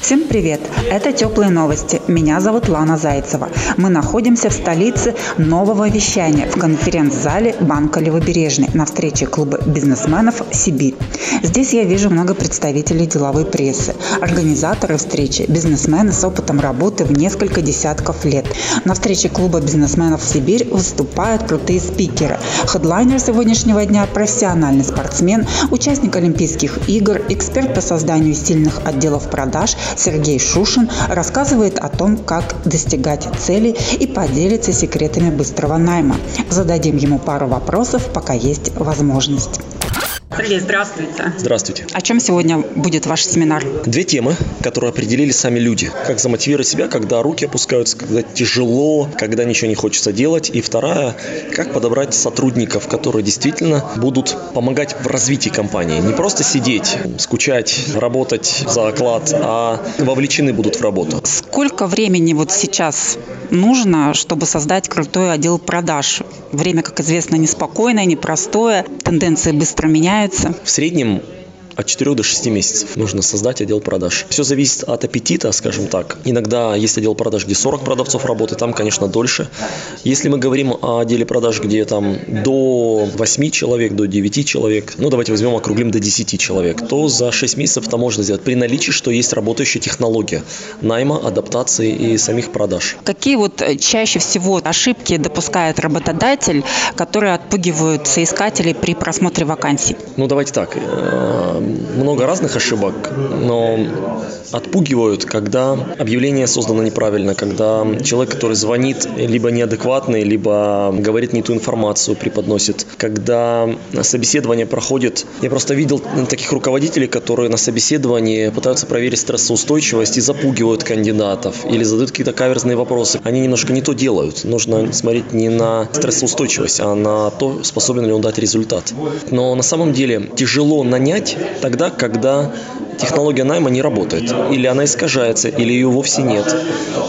Всем привет! Это «Теплые новости». Меня зовут Лана Зайцева. Мы находимся в столице нового вещания в конференц-зале Банка Левобережный на встрече клуба бизнесменов «Сибирь». Здесь я вижу много представителей деловой прессы, организаторы встречи, бизнесмены с опытом работы в несколько десятков лет. На встрече клуба бизнесменов «Сибирь» выступают крутые спикеры. Хедлайнер сегодняшнего дня – профессиональный спортсмен, участник Олимпийских игр, эксперт по созданию стильных отделов продаж – Сергей Шушин рассказывает о том, как достигать целей и поделится секретами быстрого найма. Зададим ему пару вопросов, пока есть возможность. Сергей, здравствуйте. Здравствуйте. О чем сегодня будет ваш семинар? Две темы, которые определили сами люди. Как замотивировать себя, когда руки опускаются, когда тяжело, когда ничего не хочется делать. И вторая, как подобрать сотрудников, которые действительно будут помогать в развитии компании. Не просто сидеть, скучать, работать за оклад, а вовлечены будут в работу. Сколько времени вот сейчас нужно, чтобы создать крутой отдел продаж? Время, как известно, неспокойное, непростое, тенденции быстро меняются меняется? В среднем от 4 до 6 месяцев нужно создать отдел продаж. Все зависит от аппетита, скажем так. Иногда есть отдел продаж, где 40 продавцов работает, там, конечно, дольше. Если мы говорим о отделе продаж, где там до 8 человек, до 9 человек, ну давайте возьмем, округлим до 10 человек, то за 6 месяцев это можно сделать при наличии, что есть работающая технология найма, адаптации и самих продаж. Какие вот э, чаще всего ошибки допускает работодатель, которые отпугивают соискателей при просмотре вакансий? Ну давайте так э, много разных ошибок, но отпугивают, когда объявление создано неправильно, когда человек, который звонит, либо неадекватный, либо говорит не ту информацию, преподносит, когда собеседование проходит. Я просто видел таких руководителей, которые на собеседовании пытаются проверить стрессоустойчивость и запугивают кандидатов или задают какие-то каверзные вопросы. Они немножко не то делают. Нужно смотреть не на стрессоустойчивость, а на то, способен ли он дать результат. Но на самом деле тяжело нанять тогда, когда технология найма не работает. Или она искажается, или ее вовсе нет.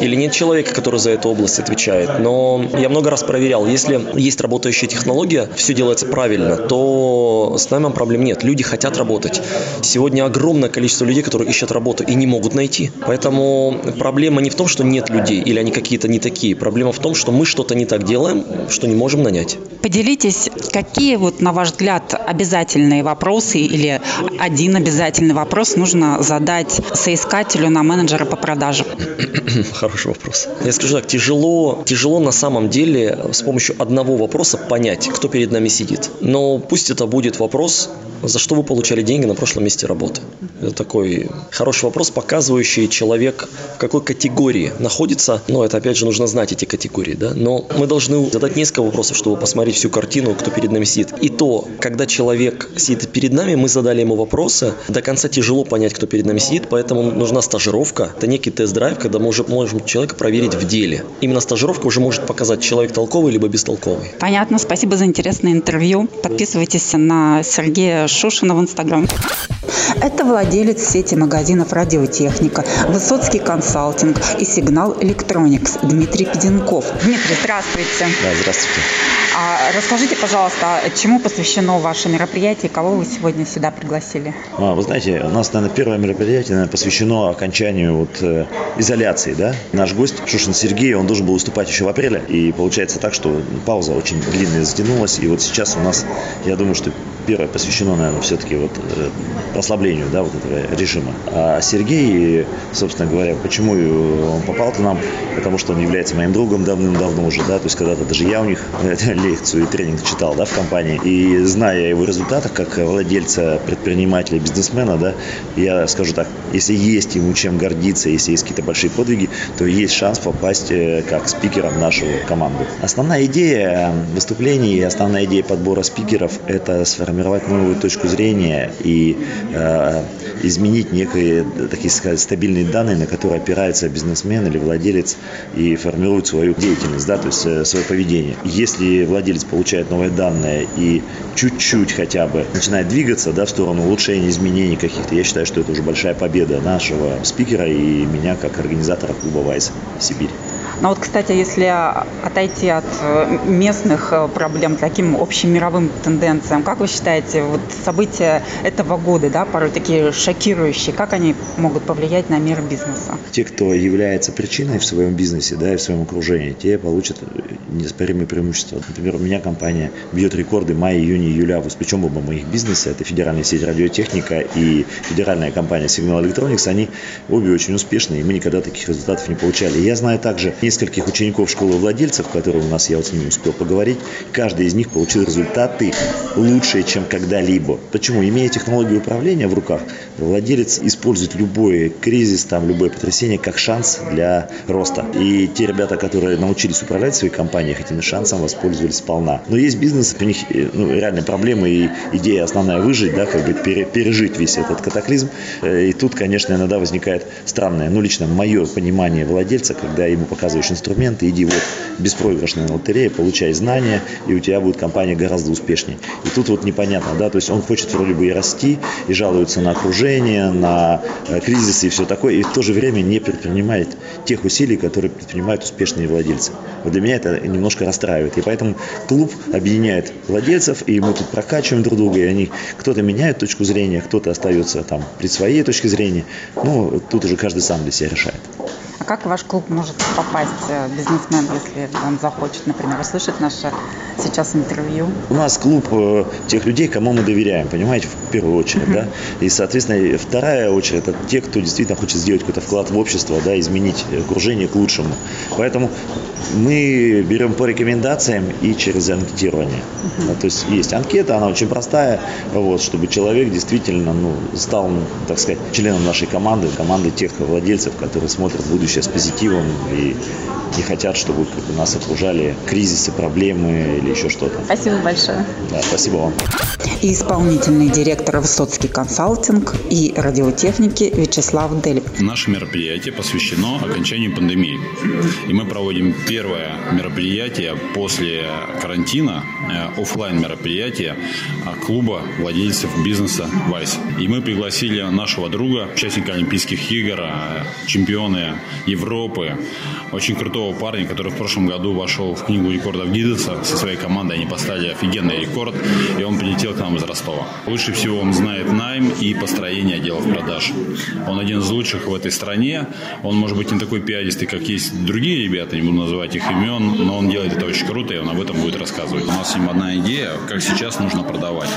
Или нет человека, который за эту область отвечает. Но я много раз проверял, если есть работающая технология, все делается правильно, то с наймом проблем нет. Люди хотят работать. Сегодня огромное количество людей, которые ищут работу и не могут найти. Поэтому проблема не в том, что нет людей или они какие-то не такие. Проблема в том, что мы что-то не так делаем, что не можем нанять. Поделитесь, какие вот, на ваш взгляд, обязательные вопросы или один обязательный вопрос нужно задать соискателю на менеджера по продажам? Хороший вопрос. Я скажу так, тяжело, тяжело на самом деле с помощью одного вопроса понять, кто перед нами сидит. Но пусть это будет вопрос, за что вы получали деньги на прошлом месте работы. Это такой хороший вопрос, показывающий человек в какой категории находится. Но это опять же нужно знать эти категории, да. Но мы должны задать несколько вопросов, чтобы посмотреть всю картину, кто перед нами сидит. И то, когда человек сидит перед нами, мы задали ему вопросы, до конца тяжело понять, кто перед нами сидит, поэтому нужна стажировка. Это некий тест-драйв, когда мы уже можем человека проверить в деле. Именно стажировка уже может показать, человек толковый либо бестолковый. Понятно, спасибо за интересное интервью. Подписывайтесь на Сергея Шушина в Инстаграм. Это владелец сети магазинов «Радиотехника», «Высоцкий консалтинг» и «Сигнал Электроникс» Дмитрий Педенков. Дмитрий, здравствуйте. Да, здравствуйте. А расскажите, пожалуйста, чему посвящено ваше мероприятие, кого вы сегодня сюда пригласили? А, вы знаете, у нас, наверное, первое мероприятие наверное, посвящено окончанию вот, э, изоляции. Да? Наш гость Шушин Сергей, он должен был выступать еще в апреле, и получается так, что пауза очень длинная затянулась, и вот сейчас у нас, я думаю, что первое посвящено, наверное, все-таки вот э, ослаблению да, вот этого режима. А Сергей, собственно говоря, почему он попал к нам? Потому что он является моим другом давным-давно уже, да, то есть когда-то даже я у них лекцию и тренинг читал, да, в компании. И зная о его результатах, как владельца, предпринимателя, бизнесмена, да, я скажу так, если есть ему чем гордиться, если есть какие-то большие подвиги, то есть шанс попасть э, как спикером в нашу команду. Основная идея выступлений, основная идея подбора спикеров – это сформировать сформировать новую точку зрения и э, изменить некие, такие сказать, стабильные данные, на которые опирается бизнесмен или владелец и формирует свою деятельность, да, то есть э, свое поведение. Если владелец получает новые данные и чуть-чуть хотя бы начинает двигаться да, в сторону улучшения, изменений каких-то, я считаю, что это уже большая победа нашего спикера и меня как организатора клуба «Вайс» Сибирь. Но вот, кстати, если отойти от э, местных э, проблем к таким общемировым тенденциям, как вы считаете, вот события этого года, да, порой такие шокирующие, как они могут повлиять на мир бизнеса? Те, кто является причиной в своем бизнесе, да, и в своем окружении, те получат неоспоримые преимущества. Например, у меня компания бьет рекорды мая, июня, июля. Причем оба моих бизнеса, это федеральная сеть радиотехника и федеральная компания Signal Electronics, они обе очень успешные, и мы никогда таких результатов не получали. Я знаю также нескольких учеников школы владельцев, которые у нас, я вот с ними успел поговорить, каждый из них получил результаты лучшие, чем когда-либо. Почему? Имея технологию управления в руках, владелец использует любой кризис, там, любое потрясение как шанс для роста. И те ребята, которые научились управлять своей компанией, этим шансом воспользовались сполна. Но есть бизнес, у них э, ну, реальные проблемы и идея основная выжить, да, как бы пережить весь этот катаклизм. Э, и тут, конечно, иногда возникает странное, ну, лично мое понимание владельца, когда ему показывают показываешь инструменты, иди вот беспроигрышная лотерея, получай знания, и у тебя будет компания гораздо успешнее. И тут вот непонятно, да, то есть он хочет вроде бы и расти, и жалуется на окружение, на э, кризисы и все такое, и в то же время не предпринимает тех усилий, которые предпринимают успешные владельцы. Вот для меня это немножко расстраивает. И поэтому клуб объединяет владельцев, и мы тут прокачиваем друг друга, и они кто-то меняет точку зрения, кто-то остается там при своей точке зрения. Ну, тут уже каждый сам для себя решает. А как ваш клуб может попасть э, бизнесмен, если он захочет, например, услышать наше сейчас интервью? У нас клуб э, тех людей, кому мы доверяем, понимаете, в первую очередь, да. И, соответственно, вторая очередь это те, кто действительно хочет сделать какой-то вклад в общество, да, изменить окружение к лучшему. Поэтому мы берем по рекомендациям и через анкетирование. Uh-huh. То есть есть анкета, она очень простая, вот, чтобы человек действительно ну, стал, так сказать, членом нашей команды, команды тех владельцев, которые смотрят будущее с позитивом и не хотят, чтобы нас окружали кризисы, проблемы или еще что-то. Спасибо большое. Да, спасибо вам. И исполнительный директор Высоцкий консалтинг и радиотехники Вячеслав Дель. Наше мероприятие посвящено окончанию пандемии. И мы проводим первое мероприятие после карантина, э, офлайн мероприятие э, клуба владельцев бизнеса «Вайс». И мы пригласили нашего друга, участника Олимпийских игр, э, чемпионы Европы, очень крутого парня, который в прошлом году вошел в книгу рекордов Гиддеса. Со своей командой они поставили офигенный рекорд, и он прилетел к нам из Ростова. Лучше всего он знает найм и построение отделов продаж. Он один из лучших в этой стране. Он, может быть, не такой пиаристый, как есть другие ребята, не буду называть их имен, но он делает это очень круто, и он об этом будет рассказывать. У нас с ним одна идея, как сейчас нужно продавать.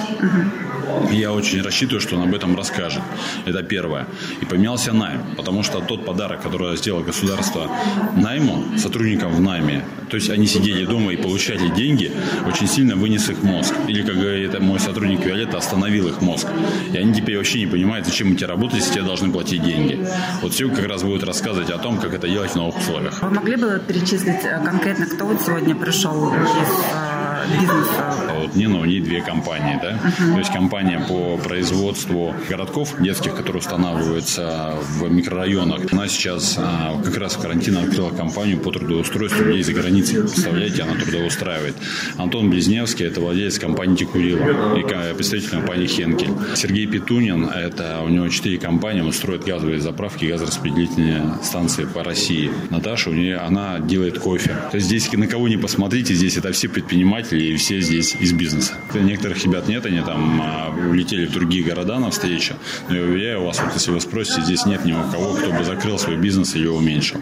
Я очень рассчитываю, что он об этом расскажет. Это первое. И поменялся найм, потому что тот подарок, который сделало государство найму, сотрудникам в найме, то есть они сидели дома и получали деньги, очень сильно вынес их мозг. Или, как говорит мой сотрудник Виолетта, остановил их мозг. И они теперь вообще не понимают, зачем тебе работать, если тебе должны платить деньги. Вот все как раз будет рассказывать о том, как это делать в новых условиях. Вы могли бы перечислить э, конкретно, кто вот сегодня пришел из э, бизнеса? Вот Нина, у нее две компании, да? Uh-huh. То есть компания по производству городков детских, которые устанавливаются в микрорайонах. Она сейчас а, как раз в карантин открыла компанию по трудоустройству людей за границей. Представляете, она трудоустраивает. Антон Близневский – это владелец компании Текурила и представитель компании Хенкель. Сергей Петунин – это у него четыре компании, он строит газовые заправки, газораспределительные станции по России. Наташа, у нее, она делает кофе. То есть здесь на кого не посмотрите, здесь это все предприниматели, и все здесь из бизнеса. Некоторых ребят нет, они там а, улетели в другие города на встречу. Но я уверяю вас, вот если вы спросите, здесь нет ни у кого, кто бы закрыл свой бизнес или уменьшил.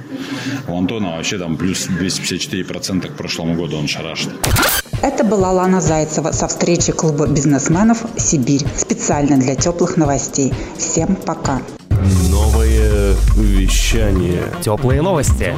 У Антона вообще там плюс 254% к прошлому году он шарашит. Это была Лана Зайцева со встречи клуба бизнесменов «Сибирь» специально для теплых новостей. Всем пока. Новое вещание. Теплые новости.